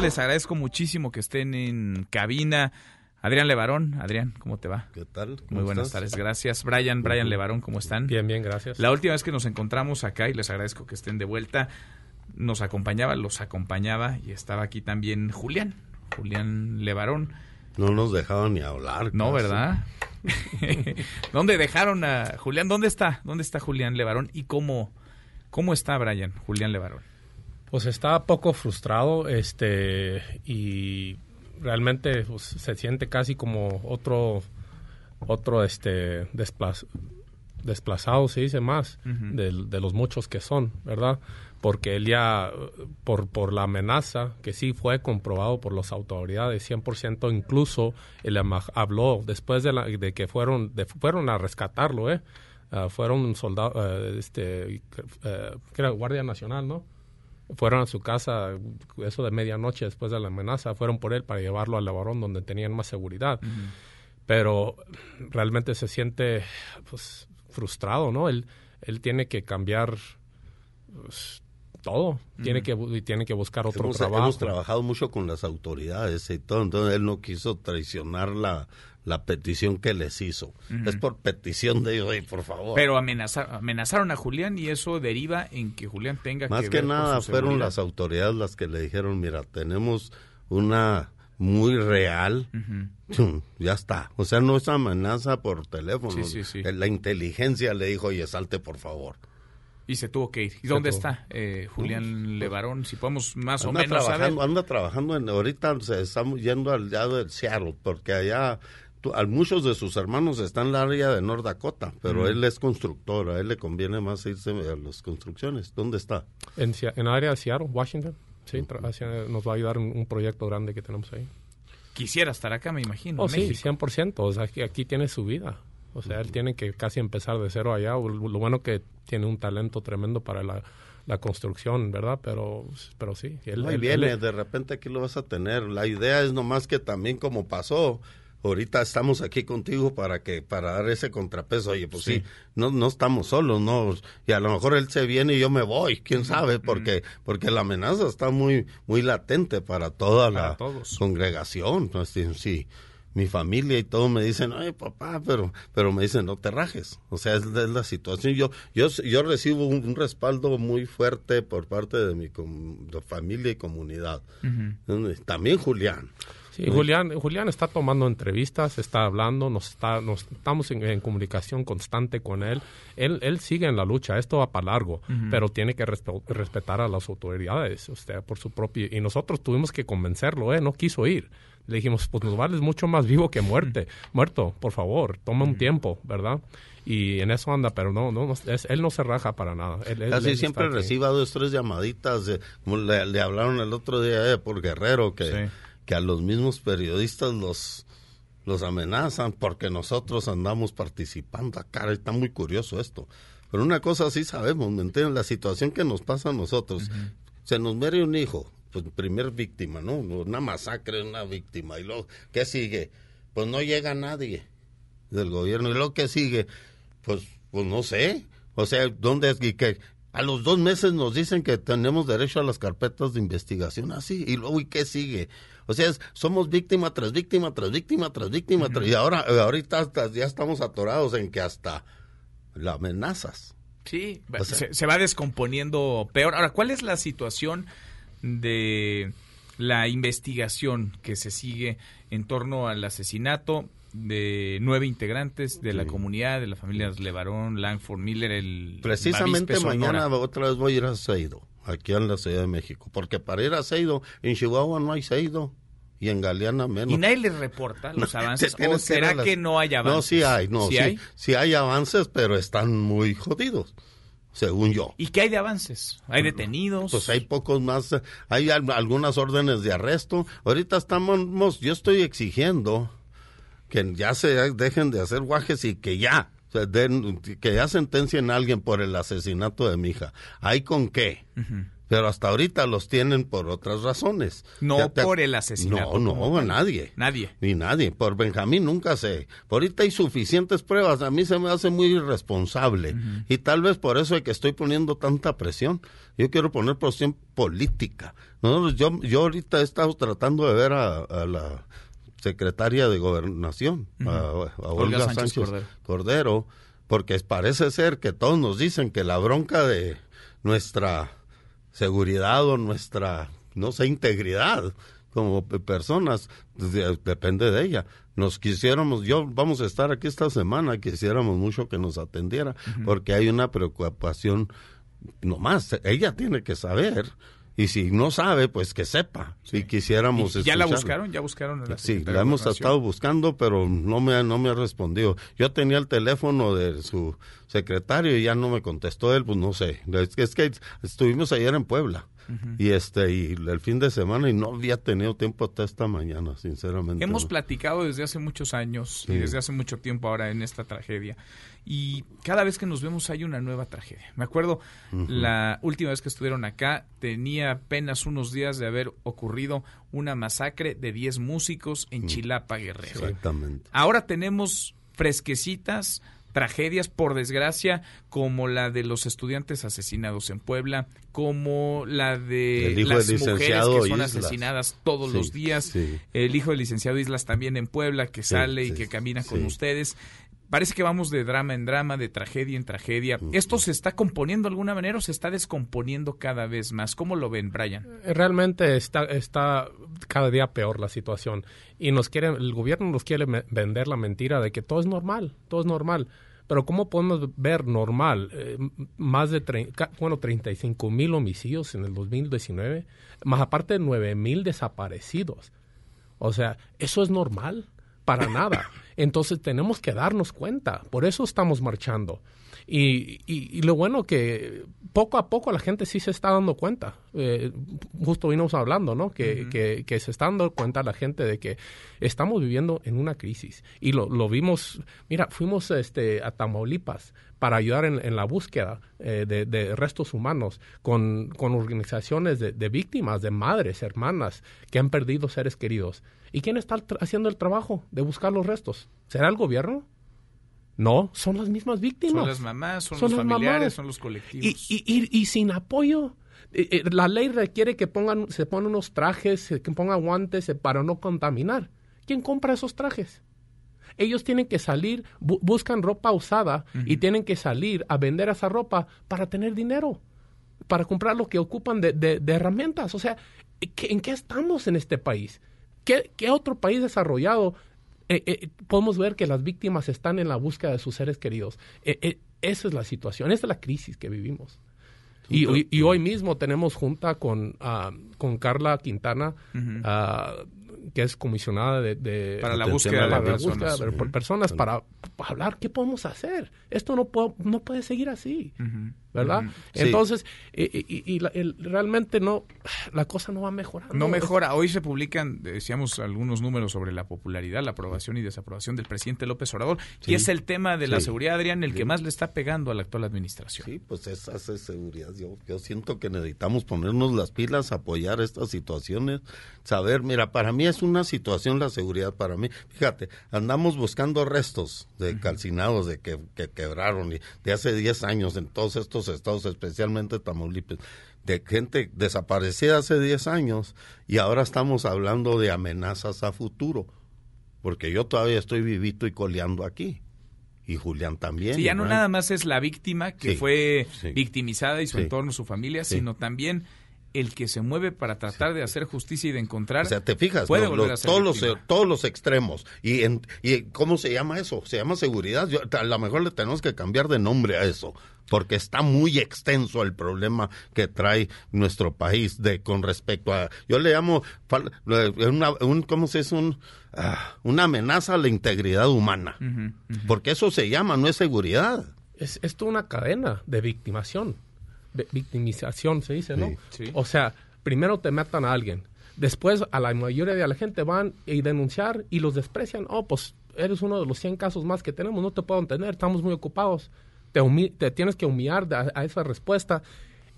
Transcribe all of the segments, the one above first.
Les agradezco muchísimo que estén en cabina. Adrián Levarón, Adrián, ¿cómo te va? ¿Qué tal? Muy buenas tardes, gracias. Brian, Brian Levarón, ¿cómo están? Bien, bien, gracias. La última vez que nos encontramos acá, y les agradezco que estén de vuelta, nos acompañaba, los acompañaba, y estaba aquí también Julián, Julián Levarón. No nos dejaban ni hablar. No, ¿verdad? ¿Dónde dejaron a Julián? ¿Dónde está? ¿Dónde está Julián Levarón? ¿Y cómo, cómo está Brian, Julián Levarón? Pues está poco frustrado, este, y realmente pues, se siente casi como otro, otro, este, desplazado, se dice más, de, los muchos que son, ¿verdad? Porque él ya, por, por la amenaza, que sí fue comprobado por las autoridades, 100%, incluso él habló después de, la, de que fueron, de, fueron a rescatarlo, ¿eh? Uh, fueron soldados, uh, este, uh, que era Guardia Nacional, ¿no? Fueron a su casa, eso de medianoche después de la amenaza, fueron por él para llevarlo al laborón donde tenían más seguridad. Pero realmente se siente pues, frustrado, ¿no? Él, él tiene que cambiar pues, todo, tiene, que, tiene que buscar otro trabajo. Hemos trabajado mucho con las autoridades y todo, entonces él no quiso traicionar la, la petición que les hizo. Es por petición de ellos, por favor. Pero amenazaron a Julián y eso deriva en que Julián tenga Más que, nada fueron las autoridades las que le dijeron, mira, tenemos una muy real, ya está. O sea, no es amenaza por teléfono. La inteligencia le dijo, oye, salte por favor. Y se tuvo que ir. ¿Y dónde está eh, Julián Levarón? Si podemos más o menos trabajando, Anda trabajando, en, ahorita estamos yendo al lado del Seattle, porque allá muchos de sus hermanos están en la área de North Dakota, pero él es constructor, a él le conviene más irse a las construcciones. ¿Dónde está? En, en la área de Seattle, Washington. Sí, nos va a ayudar un, un, proyecto grande que tenemos ahí. Quisiera estar acá, me imagino. Oh, sí, 100%. O sea, aquí, aquí tiene su vida. O sea, él tiene que casi empezar de cero allá. Lo bueno que tiene un talento tremendo para la, la construcción, ¿verdad? Pero, pero sí. Él, viene, de repente aquí lo vas a tener. La idea es nomás que también como pasó, ahorita estamos aquí contigo para que para dar ese contrapeso. Oye pues sí, no no estamos solos no y a lo mejor él se viene y yo me voy quién sabe porque porque la amenaza está muy muy latente para toda la congregación sí, mi familia y todo me dicen ay papá pero pero me dicen no te rajes o sea es, la situación. Yo yo yo recibo un, respaldo muy fuerte por parte de mi familia y comunidad. También Julián Julián, Julián está tomando entrevistas, está hablando, nos está, nos estamos en, comunicación constante con él. él. Él sigue en la lucha, esto va para largo, pero tiene que respetar a las autoridades, usted por su propio y nosotros tuvimos que convencerlo, eh, no quiso ir. Le dijimos, pues nos vales mucho más vivo que muerte, muerto, por favor, toma un tiempo, ¿verdad? y en eso anda, pero no, no, él no se raja para nada. Casi siempre reciba dos, tres llamaditas, como le, hablaron el otro día eh, por Guerrero, que, que a los mismos periodistas los, los amenazan porque nosotros andamos participando acá. Está muy curioso esto. Pero una cosa sí sabemos, ¿me entienden? La situación que nos pasa a nosotros. Se nos muere un hijo, pues primer víctima, ¿no? Una masacre, una víctima. ¿Y luego qué sigue? Pues no llega nadie del gobierno. ¿Y luego qué sigue? Pues, pues no sé. O sea, ¿dónde es? Que a los dos meses nos dicen que tenemos derecho a las carpetas de investigación así. ¿Y luego y qué sigue? O sea, somos víctima tras víctima, tras víctima, tras víctima, y ahora ahorita ya estamos atorados en que hasta la amenazas. Sí, se, va descomponiendo peor. Ahora, ¿cuál es la situación de la investigación que se sigue en torno al asesinato de nueve integrantes de la comunidad, de la familia Levarón, Langford, Miller, el... Precisamente mañana otra vez voy a ir a Seido, aquí en la Ciudad de México, porque para ir a Seido, en Chihuahua no hay Seido y en Galeana menos. ¿Y nadie les reporta los avances? ¿O será que, no hay avances? No, sí hay, no, ¿Sí, hay? sí hay avances, pero están muy jodidos según yo. ¿Y qué hay de avances? ¿Hay detenidos? Pues hay pocos más, hay algunas órdenes de arresto. Ahorita estamos, yo estoy exigiendo que ya se dejen de hacer guajes y que ya, que ya sentencien a alguien por el asesinato de mi hija. ¿Hay con qué? pero hasta ahorita los tienen por otras razones. No por el asesinato. No, no, nadie. Nadie. Ni nadie. Por Benjamín nunca sé. Por ahorita hay suficientes pruebas. A mí se me hace muy irresponsable. Y tal vez por eso es que estoy poniendo tanta presión. Yo quiero poner presión política. No, yo, yo ahorita he estado tratando de ver a, la secretaria de Gobernación, a, Olga, Sánchez, Cordero, porque parece ser que todos nos dicen que la bronca de nuestra seguridad o nuestra, no sé, integridad como personas, depende de ella. Nos quisiéramos, yo vamos a estar aquí esta semana, quisiéramos mucho que nos atendiera, porque hay una preocupación, no más, ella tiene que saber. Y si no sabe, pues que sepa. Si quisiéramos. ¿Ya la buscaron? ¿Ya buscaron? La sí, la hemos estado buscando, pero no me, no me ha respondido. Yo tenía el teléfono de su secretario y ya no me contestó él, pues no sé. Es que, estuvimos ayer en Puebla. Y este y el fin de semana y no había tenido tiempo hasta esta mañana, sinceramente. Hemos platicado desde hace muchos años y desde hace mucho tiempo ahora en esta tragedia. Y cada vez que nos vemos hay una nueva tragedia. Me acuerdo la última vez que estuvieron acá tenía apenas unos días de haber ocurrido una masacre de 10 músicos en Chilapa, Guerrero. Exactamente. Ahora tenemos fresquecitas tragedias, por desgracia, como la de los estudiantes asesinados en Puebla, como la de las mujeres que son asesinadas todos los días, el hijo del licenciado Islas también en Puebla, que sale y que camina con ustedes. Parece que vamos de drama en drama, de tragedia en tragedia. ¿Esto se está componiendo de alguna manera o se está descomponiendo cada vez más? ¿Cómo lo ven, Brian? Eh, realmente está, está cada día peor la situación. Y nos quiere, el gobierno nos quiere vender la mentira de que todo es normal, todo es normal. Pero ¿cómo podemos ver normal eh, más de bueno, 35 mil homicidios en el 2019, más aparte de 9 mil desaparecidos? O sea, ¿eso es normal? Para nada. Entonces tenemos que darnos cuenta. Por eso estamos marchando. Y, y, lo bueno que poco a poco la gente sí se está dando cuenta. Eh, justo vinimos hablando, ¿no? Que, que, se está dando cuenta la gente de que estamos viviendo en una crisis. Y lo, lo vimos, mira, fuimos este, a Tamaulipas para ayudar en, la búsqueda eh, de, restos humanos con, con organizaciones de, de, víctimas, de madres, hermanas que han perdido seres queridos. ¿Y quién está haciendo el trabajo de buscar los restos? ¿Será el gobierno? No, son las mismas víctimas. Son las mamás, son, los familiares, son los colectivos. Y, y, y, sin apoyo. Eh, eh, la ley requiere que pongan, se pongan unos trajes, que pongan guantes para no contaminar. ¿Quién compra esos trajes? Ellos tienen que salir, buscan ropa usada y tienen que salir a vender esa ropa para tener dinero, para comprar lo que ocupan de, de, herramientas. O sea, ¿en qué estamos en este país? ¿Qué, ¿Qué, otro país desarrollado eh, eh, podemos ver que las víctimas están en la búsqueda de sus seres queridos. Eh, esa es la situación, esa es la crisis que vivimos. Y, hoy mismo tenemos junta con, ah, con Carla Quintana, ah, que es comisionada de, para la búsqueda de, personas, personas para, hablar qué podemos hacer. Esto no, no puede seguir así. ¿Verdad? Entonces, y, realmente no, la cosa no va mejorando. No mejora. Hoy se publican, decíamos, algunos números sobre la popularidad, la aprobación y desaprobación del presidente López Obrador, y es el tema de la seguridad, Adrián, el que más le está pegando a la actual administración. Sí, pues esa es seguridad. Yo, yo siento que necesitamos ponernos las pilas, apoyar estas situaciones, saber, mira, para mí es una situación la seguridad, para mí, fíjate, andamos buscando restos de calcinados de que, que quebraron y de hace 10 años en todos estos estados, especialmente Tamaulipas, de gente desaparecida hace 10 años y ahora estamos hablando de amenazas a futuro, porque yo todavía estoy vivito y coleando aquí. Y Julián también. Sí, ya no nada más es la víctima que fue victimizada y su entorno, su familia, sino también el que se mueve para tratar de hacer justicia y de encontrar. O sea, te fijas, todos, los, todos los extremos. ¿Y, en, ¿Y cómo se llama eso? Se llama seguridad. a lo mejor le tenemos que cambiar de nombre a eso, porque está muy extenso el problema que trae nuestro país de con respecto a. Yo le llamo. Una, un, ¿Cómo se es? Un, ah, una amenaza a la integridad humana. Porque eso se llama, no es seguridad. Es esto una cadena de victimación victimización, se dice, ¿no? O sea, primero te matan a alguien, después a la mayoría de la gente van y denunciar y los desprecian. Oh, pues eres uno de los 100 casos más que tenemos, no te puedo entender, estamos muy ocupados. Te, te tienes que humillar a, esa respuesta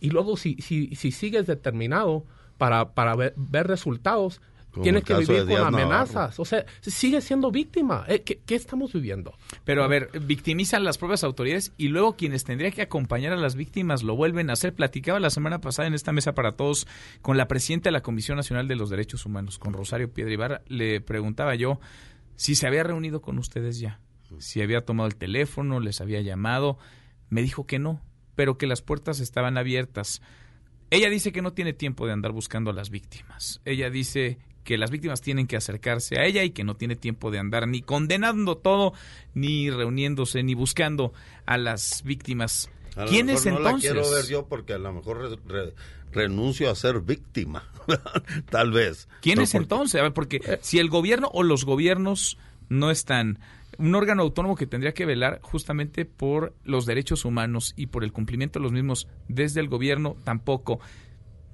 y luego si, si, si sigues determinado para, para ver, resultados, tienes que vivir con amenazas. O sea, sigue siendo víctima. Eh, ¿Qué, ¿Qué, estamos viviendo? Pero a ver, victimizan las propias autoridades y luego quienes tendrían que acompañar a las víctimas lo vuelven a hacer. Platicaba la semana pasada en esta mesa para todos con la presidenta de la Comisión Nacional de los Derechos Humanos, con Rosario Piedra Ibarra. Le preguntaba yo si se había reunido con ustedes ya, si había tomado el teléfono, les había llamado. Me dijo que no, pero que las puertas estaban abiertas. Ella dice que no tiene tiempo de andar buscando a las víctimas. Ella dice que las víctimas tienen que acercarse a ella y que no tiene tiempo de andar ni condenando todo, ni reuniéndose, ni buscando a las víctimas. ¿Quién es entonces? No la quiero ver yo porque a lo mejor renuncio a ser víctima, tal vez. ¿Quién es entonces? A ver, porque eh. si el gobierno o los gobiernos no están un órgano autónomo que tendría que velar justamente por los derechos humanos y por el cumplimiento de los mismos desde el gobierno tampoco.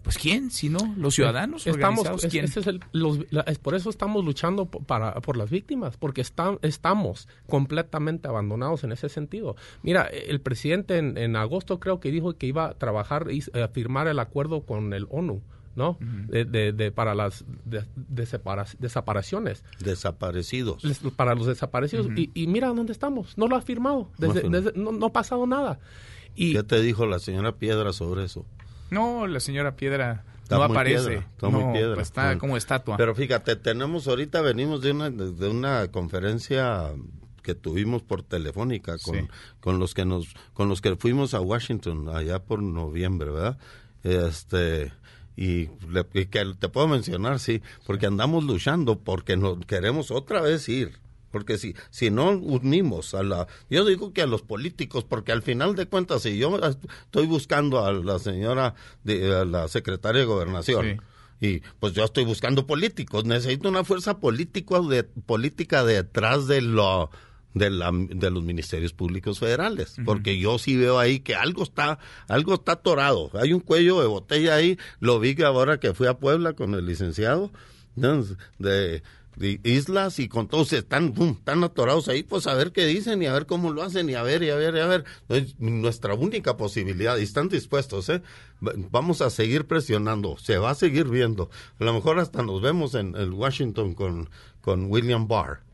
Pues quién, si no, los ciudadanos estamos, ¿quién? Es, es, por eso estamos luchando para, por las víctimas, porque están, estamos completamente abandonados en ese sentido. Mira, el presidente en, en agosto creo que dijo que iba a trabajar y a firmar el acuerdo con el ONU ¿no? de, de, para las de, desapariciones. Desaparecidos. Para los desaparecidos. y, y, mira dónde estamos. No lo ha firmado. Desde, no, no, ha pasado nada. Y, ¿Qué te dijo la señora Piedra sobre eso? No, la señora Piedra no aparece. está muy piedra. Pues está como estatua. Pero fíjate, tenemos ahorita, venimos de una, de una conferencia que tuvimos por telefónica con, con los que nos con los que fuimos a Washington allá por noviembre, ¿verdad? Este y, que te puedo mencionar, sí, porque andamos luchando porque nos queremos otra vez ir. Porque si, si no unimos a la... Yo digo que a los políticos, porque al final de cuentas, si yo estoy buscando a la señora, de, la secretaria de gobernación, y pues yo estoy buscando políticos, necesito una fuerza político de, política detrás de lo de, la, de los ministerios públicos federales, porque yo sí veo ahí que algo está, algo está atorado, hay un cuello de botella ahí, lo vi que ahora que fui a Puebla con el licenciado de, islas y con todos están, están atorados ahí, pues a ver qué dicen y a ver cómo lo hacen y a ver y a ver y a ver. Es nuestra única posibilidad y están dispuestos, ¿eh? Vamos a seguir presionando, se va a seguir viendo. A lo mejor hasta nos vemos en el Washington con, con William Barr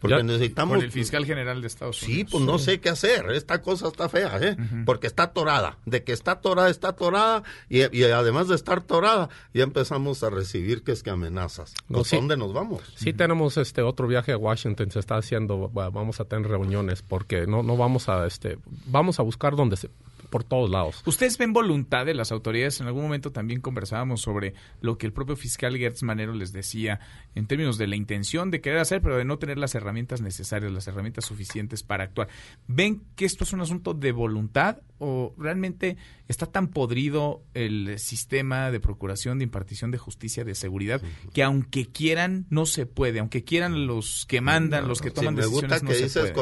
porque necesitamos. Con el fiscal general de Estados Unidos. Sí, pues no sé qué hacer. Esta cosa está fea, ¿eh? Porque está atorada. De que está atorada, está atorada. Y, además de estar atorada, ya empezamos a recibir que es que amenazas. Pues, ¿Dónde nos vamos? Sí, tenemos este otro viaje a Washington. Se está haciendo. Vamos a tener reuniones porque no, no vamos a. este Vamos a buscar donde se por todos lados. ¿Ustedes ven voluntad de las autoridades? En algún momento también conversábamos sobre lo que el propio fiscal Gertz Manero les decía en términos de la intención de querer hacer, pero de no tener las herramientas necesarias, las herramientas suficientes para actuar. ¿Ven que esto es un asunto de voluntad o realmente está tan podrido el sistema de procuración, de impartición de justicia, de seguridad, que aunque quieran, no se puede, aunque quieran los que mandan, los que toman decisiones, me gusta que dices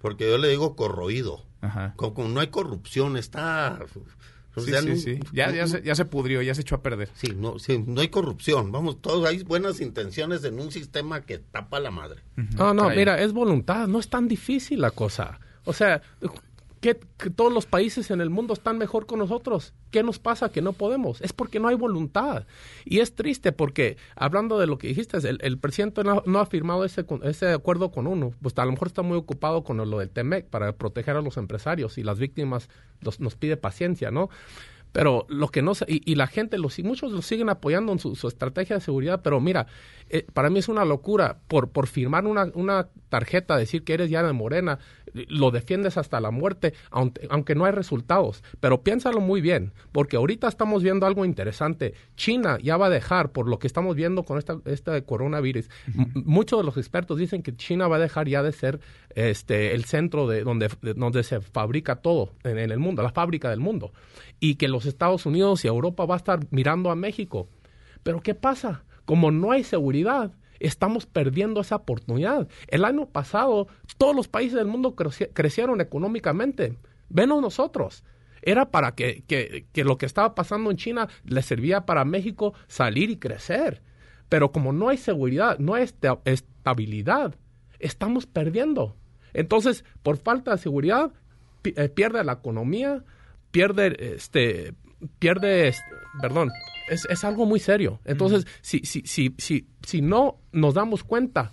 porque yo le digo corroído. Como, no hay corrupción, está... sí, sí, sí. Ya, ya, se, ya se pudrió, ya se echó a perder. Sí, no, sí, no hay corrupción. Vamos, todos hay buenas intenciones en un sistema que tapa la madre. No, no, mira, es voluntad, no es tan difícil la cosa. O sea, que, todos los países en el mundo están mejor con nosotros. ¿Qué nos pasa que no podemos? Es porque no hay voluntad. Y es triste porque, hablando de lo que dijiste, el, presidente no, ha firmado ese, ese acuerdo con uno. Pues a lo mejor está muy ocupado con lo del TEMEC para proteger a los empresarios y las víctimas nos pide paciencia, ¿no? Pero lo que no y, y la gente, los, muchos lo siguen apoyando en su, estrategia de seguridad, pero mira, eh, para mí es una locura por, por firmar una, una tarjeta, decir que eres ya de Morena, lo defiendes hasta la muerte, aunque, aunque, no hay resultados. Pero piénsalo muy bien, porque ahorita estamos viendo algo interesante. China ya va a dejar, por lo que estamos viendo con esta, este coronavirus, muchos de los expertos dicen que China va a dejar ya de ser este, el centro de donde, donde se fabrica todo en, en el mundo, la fábrica del mundo. Y que los Estados Unidos y Europa va a estar mirando a México. Pero ¿qué pasa? Como no hay seguridad, estamos perdiendo esa oportunidad. El año pasado todos los países del mundo crecieron económicamente, menos nosotros. Era para que, que, lo que estaba pasando en China le servía para México salir y crecer. Pero como no hay seguridad, no hay estabilidad, estamos perdiendo. Entonces, por falta de seguridad, eh, pierde la economía, pierde este, pierde, perdón, es, es algo muy serio. Entonces, si, si, si, si, si no nos damos cuenta,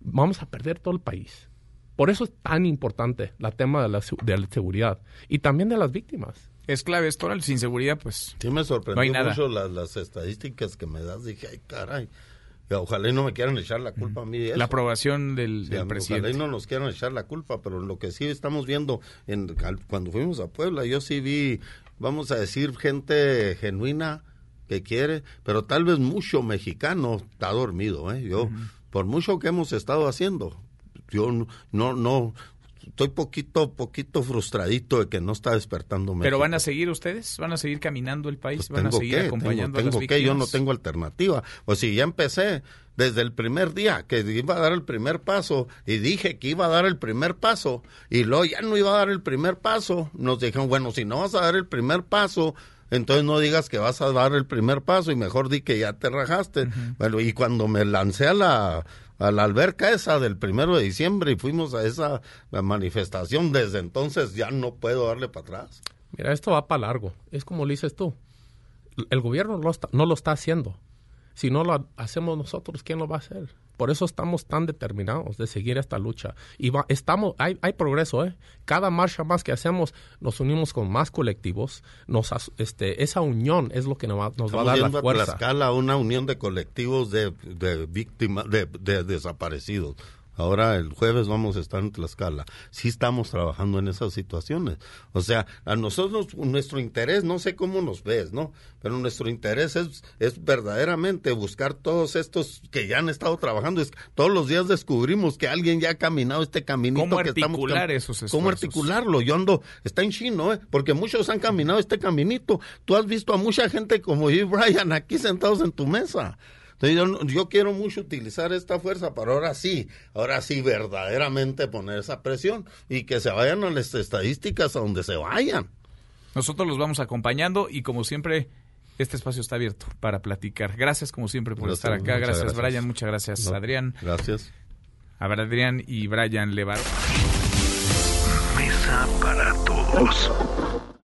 vamos a perder todo el país. Por eso es tan importante el tema de la, de la seguridad y también de las víctimas. Es clave esto, sin seguridad, pues. Sí, me sorprendió mucho las, las, estadísticas que me das. Dije, ay, caray. Ojalá y no me quieran echar la culpa a mí. La aprobación del, presidente. Ojalá y no nos quieran echar la culpa, pero lo que sí estamos viendo en, cuando fuimos a Puebla, yo sí vi, vamos a decir, gente genuina que quiere, pero tal vez mucho mexicano está dormido. ¿eh? Yo, por mucho que hemos estado haciendo, yo no, no, estoy poquito, poquito frustradito de que no está despertando México. ¿Pero van a seguir ustedes? ¿Van a seguir caminando el país? Pues ¿Van a seguir acompañando tengo, a las que, yo no tengo alternativa. Pues si ya empecé desde el primer día que iba a dar el primer paso y dije que iba a dar el primer paso y luego ya no iba a dar el primer paso, nos dijeron, bueno, si no vas a dar el primer paso, entonces no digas que vas a dar el primer paso y mejor di que ya te rajaste. Bueno, y cuando me lancé a la a la alberca esa del primero de diciembre y fuimos a esa manifestación. Desde entonces ya no puedo darle para atrás. Mira, esto va para largo. Es como lo dices tú. El gobierno no lo está haciendo. Si no lo hacemos nosotros, ¿quién lo va a hacer? Por eso estamos tan determinados de seguir esta lucha. Y estamos, hay, hay progreso, ¿eh? Cada marcha más que hacemos, nos unimos con más colectivos. Nos, este, esa unión es lo que nos va, nos va a dar la fuerza. A escala una unión de colectivos de, de víctimas, de, de desaparecidos. Ahora el jueves vamos a estar en Tlaxcala. Sí estamos trabajando en esas situaciones. O sea, a nosotros nuestro interés, no sé cómo nos ves, ¿no? Pero nuestro interés es, es verdaderamente buscar todos estos que ya han estado trabajando. Es, todos los días descubrimos que alguien ya ha caminado este caminito ¿Cómo que articular esos esfuerzos? ¿Cómo articularlo? Yo ando, está en chino, ¿eh? Porque muchos han caminado este caminito. Tú has visto a mucha gente como yo y Brian aquí sentados en tu mesa yo, quiero mucho utilizar esta fuerza para ahora sí, ahora sí verdaderamente poner esa presión y que se vayan a las estadísticas a donde se vayan. Nosotros los vamos acompañando y como siempre este espacio está abierto para platicar. Gracias como siempre por estar acá. Gracias, Brian, muchas gracias Adrián. Gracias. A ver, Adrián y Brian Levar. Mesa para todos.